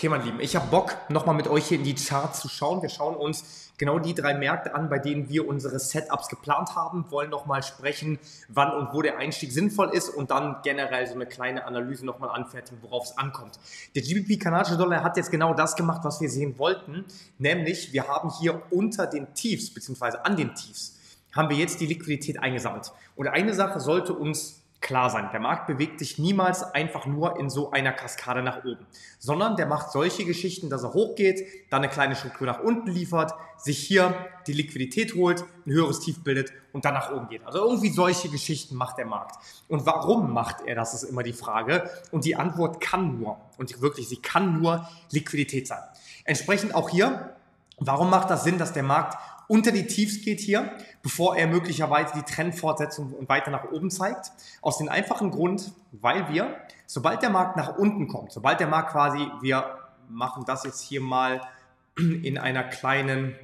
Okay, mein Lieben, ich habe Bock, nochmal mit euch hier in die Charts zu schauen. Wir schauen uns genau die drei Märkte an, bei denen wir unsere Setups geplant haben, wollen nochmal sprechen, wann und wo der Einstieg sinnvoll ist und dann generell so eine kleine Analyse nochmal anfertigen, worauf es ankommt. Der GBP kanadische Dollar hat jetzt genau das gemacht, was wir sehen wollten, nämlich wir haben hier unter den Tiefs, beziehungsweise an den Tiefs, haben wir jetzt die Liquidität eingesammelt. Und eine Sache sollte uns klar sein. Der Markt bewegt sich niemals einfach nur in so einer Kaskade nach oben, sondern der macht solche Geschichten, dass er hochgeht, dann eine kleine Struktur nach unten liefert, sich hier die Liquidität holt, ein höheres Tief bildet und dann nach oben geht. Also irgendwie solche Geschichten macht der Markt. Und warum macht er das, ist immer die Frage. Und die Antwort kann nur, und wirklich, sie kann nur Liquidität sein. Entsprechend auch hier, warum macht das Sinn, dass der Markt unter die Tiefs geht hier, bevor er möglicherweise die Trendfortsetzung weiter nach oben zeigt. Aus dem einfachen Grund, weil wir, sobald der Markt nach unten kommt, sobald der Markt quasi, wir machen das jetzt hier mal in einer kleinen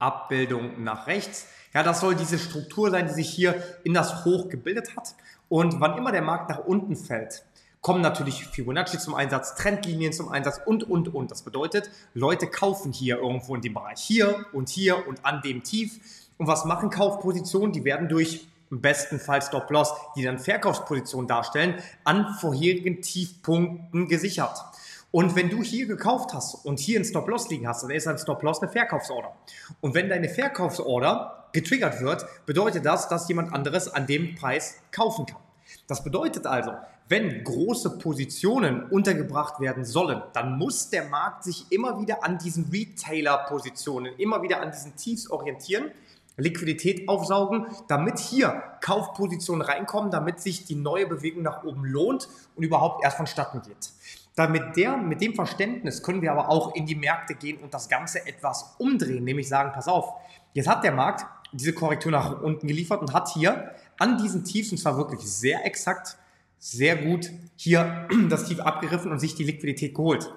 Abbildung nach rechts. Ja, das soll diese Struktur sein, die sich hier in das Hoch gebildet hat. Und wann immer der Markt nach unten fällt, kommen natürlich Fibonacci zum Einsatz, Trendlinien zum Einsatz und, und, und. Das bedeutet, Leute kaufen hier irgendwo in dem Bereich hier und hier und an dem Tief. Und was machen Kaufpositionen? Die werden durch im besten Fall Stop-Loss, die dann Verkaufspositionen darstellen, an vorherigen Tiefpunkten gesichert. Und wenn du hier gekauft hast und hier einen Stop-Loss liegen hast, dann ist ein Stop-Loss eine Verkaufsorder. Und wenn deine Verkaufsorder getriggert wird, bedeutet das, dass jemand anderes an dem Preis kaufen kann. Das bedeutet also, wenn große Positionen untergebracht werden sollen, dann muss der Markt sich immer wieder an diesen Retailer-Positionen, immer wieder an diesen Tiefs orientieren, Liquidität aufsaugen, damit hier Kaufpositionen reinkommen, damit sich die neue Bewegung nach oben lohnt und überhaupt erst vonstatten geht. Damit der, mit dem Verständnis können wir aber auch in die Märkte gehen und das Ganze etwas umdrehen, nämlich sagen, pass auf, jetzt hat der Markt diese Korrektur nach unten geliefert und hat hier an diesen Tiefs, und zwar wirklich sehr exakt, sehr gut hier das Tief abgeriffen und sich die Liquidität geholt.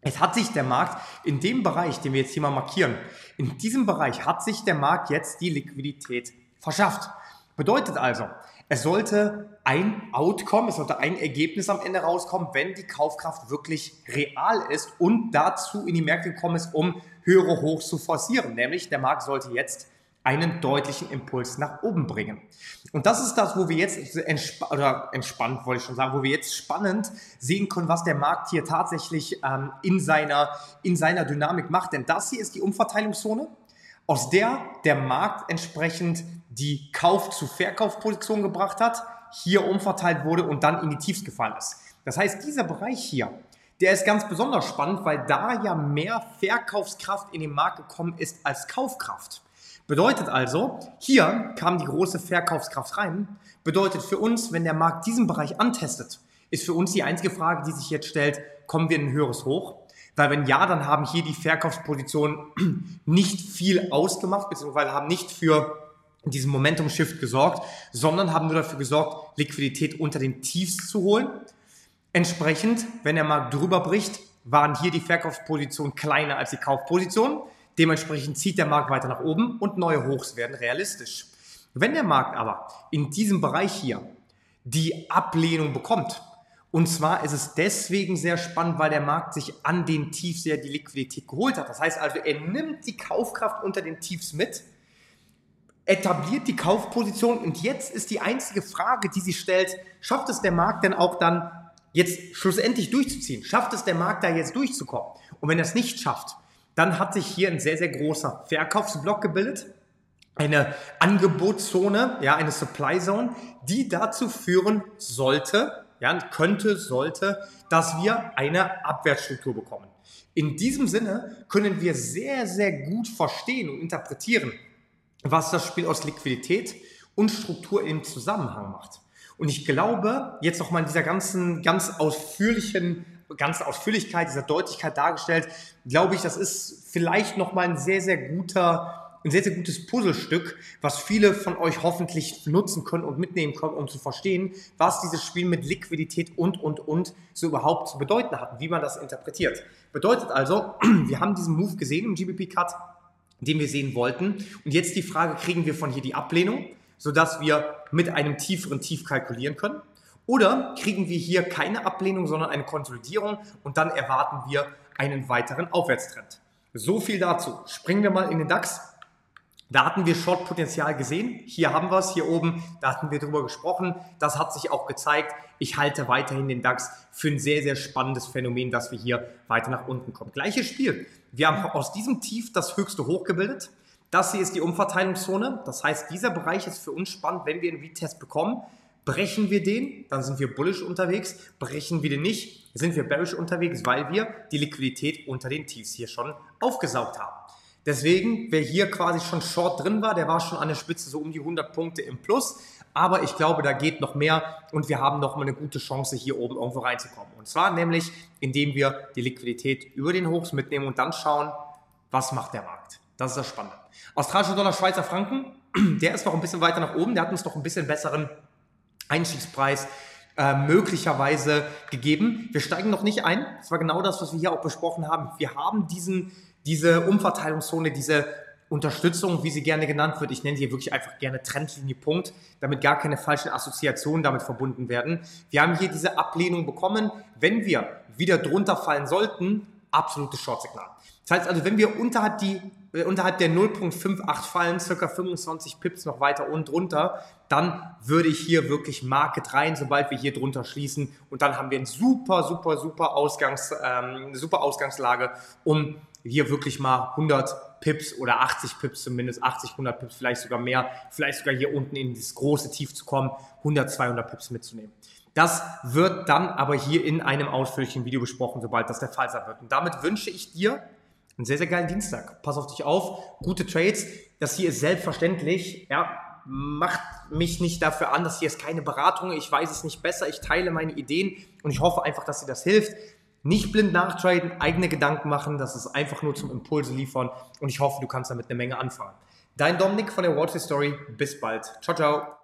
Es hat sich der Markt in dem Bereich, den wir jetzt hier mal markieren, in diesem Bereich hat sich der Markt jetzt die Liquidität verschafft. Bedeutet also, es sollte ein Outcome, es sollte ein Ergebnis am Ende rauskommen, wenn die Kaufkraft wirklich real ist und dazu in die Märkte gekommen ist, um höhere Hochs zu forcieren. Nämlich der Markt sollte jetzt einen deutlichen Impuls nach oben bringen. Und das ist das, wo wir jetzt entsp oder entspannt, wollte ich schon sagen, wo wir jetzt spannend sehen können, was der Markt hier tatsächlich ähm, in, seiner, in seiner Dynamik macht. Denn das hier ist die Umverteilungszone, aus der der Markt entsprechend die Kauf- zu Verkaufposition gebracht hat, hier umverteilt wurde und dann in die Tiefs gefallen ist. Das heißt, dieser Bereich hier, der ist ganz besonders spannend, weil da ja mehr Verkaufskraft in den Markt gekommen ist als Kaufkraft. Bedeutet also, hier kam die große Verkaufskraft rein. Bedeutet für uns, wenn der Markt diesen Bereich antestet, ist für uns die einzige Frage, die sich jetzt stellt, kommen wir in ein höheres Hoch? Weil wenn ja, dann haben hier die Verkaufspositionen nicht viel ausgemacht, beziehungsweise haben nicht für diesen Momentum-Shift gesorgt, sondern haben nur dafür gesorgt, Liquidität unter den Tiefs zu holen. Entsprechend, wenn der Markt drüber bricht, waren hier die Verkaufspositionen kleiner als die Kaufpositionen. Dementsprechend zieht der Markt weiter nach oben und neue Hochs werden realistisch. Wenn der Markt aber in diesem Bereich hier die Ablehnung bekommt, und zwar ist es deswegen sehr spannend, weil der Markt sich an den Tiefs sehr die Liquidität geholt hat. Das heißt also, er nimmt die Kaufkraft unter den Tiefs mit, etabliert die Kaufposition und jetzt ist die einzige Frage, die sich stellt, schafft es der Markt denn auch dann jetzt schlussendlich durchzuziehen? Schafft es der Markt da jetzt durchzukommen? Und wenn er es nicht schafft, dann hat sich hier ein sehr, sehr großer Verkaufsblock gebildet. Eine Angebotszone, ja, eine Supply Zone, die dazu führen sollte, ja, könnte, sollte, dass wir eine Abwärtsstruktur bekommen. In diesem Sinne können wir sehr, sehr gut verstehen und interpretieren, was das Spiel aus Liquidität und Struktur im Zusammenhang macht. Und ich glaube, jetzt nochmal in dieser ganzen, ganz ausführlichen ganze Ausführlichkeit, dieser Deutlichkeit dargestellt, glaube ich, das ist vielleicht nochmal ein sehr, sehr guter, ein sehr, sehr gutes Puzzlestück, was viele von euch hoffentlich nutzen können und mitnehmen können, um zu verstehen, was dieses Spiel mit Liquidität und, und, und so überhaupt zu bedeuten hat, wie man das interpretiert. Bedeutet also, wir haben diesen Move gesehen im GBP-Cut, den wir sehen wollten. Und jetzt die Frage, kriegen wir von hier die Ablehnung, sodass wir mit einem tieferen Tief kalkulieren können? Oder kriegen wir hier keine Ablehnung, sondern eine Konsolidierung und dann erwarten wir einen weiteren Aufwärtstrend. So viel dazu. Springen wir mal in den DAX. Da hatten wir Short-Potenzial gesehen. Hier haben wir es, hier oben, da hatten wir drüber gesprochen. Das hat sich auch gezeigt. Ich halte weiterhin den DAX für ein sehr, sehr spannendes Phänomen, dass wir hier weiter nach unten kommen. Gleiches Spiel. Wir haben aus diesem Tief das höchste Hoch gebildet. Das hier ist die Umverteilungszone. Das heißt, dieser Bereich ist für uns spannend, wenn wir einen Retest bekommen. Brechen wir den, dann sind wir bullish unterwegs. Brechen wir den nicht, sind wir bearish unterwegs, weil wir die Liquidität unter den Tiefs hier schon aufgesaugt haben. Deswegen, wer hier quasi schon short drin war, der war schon an der Spitze so um die 100 Punkte im Plus. Aber ich glaube, da geht noch mehr und wir haben noch mal eine gute Chance, hier oben irgendwo reinzukommen. Und zwar nämlich, indem wir die Liquidität über den Hochs mitnehmen und dann schauen, was macht der Markt. Das ist das Spannende. Australischer Dollar, Schweizer Franken, der ist noch ein bisschen weiter nach oben. Der hat uns noch ein bisschen besseren Einstiegspreis äh, möglicherweise gegeben. Wir steigen noch nicht ein. Das war genau das, was wir hier auch besprochen haben. Wir haben diesen diese Umverteilungszone, diese Unterstützung, wie sie gerne genannt wird, ich nenne sie wirklich einfach gerne Trendlinie Punkt, damit gar keine falschen Assoziationen damit verbunden werden. Wir haben hier diese Ablehnung bekommen. Wenn wir wieder drunter fallen sollten, absolutes Short-Signal. Das heißt also, wenn wir unterhalb, die, unterhalb der 0.58 fallen, circa 25 Pips noch weiter und drunter, dann würde ich hier wirklich Market rein, sobald wir hier drunter schließen. Und dann haben wir eine super, super, super, Ausgangs, ähm, super Ausgangslage, um hier wirklich mal 100 Pips oder 80 Pips zumindest, 80, 100 Pips, vielleicht sogar mehr, vielleicht sogar hier unten in das große Tief zu kommen, 100, 200 Pips mitzunehmen. Das wird dann aber hier in einem ausführlichen Video besprochen, sobald das der Fall sein wird. Und damit wünsche ich dir einen sehr, sehr geilen Dienstag. Pass auf dich auf, gute Trades. Das hier ist selbstverständlich, ja, macht mich nicht dafür an, das hier ist keine Beratung, ich weiß es nicht besser, ich teile meine Ideen und ich hoffe einfach, dass dir das hilft. Nicht blind nachtraden, eigene Gedanken machen, das ist einfach nur zum Impulse liefern und ich hoffe, du kannst damit eine Menge anfangen. Dein Dominik von der Wall Street Story, bis bald. Ciao, ciao.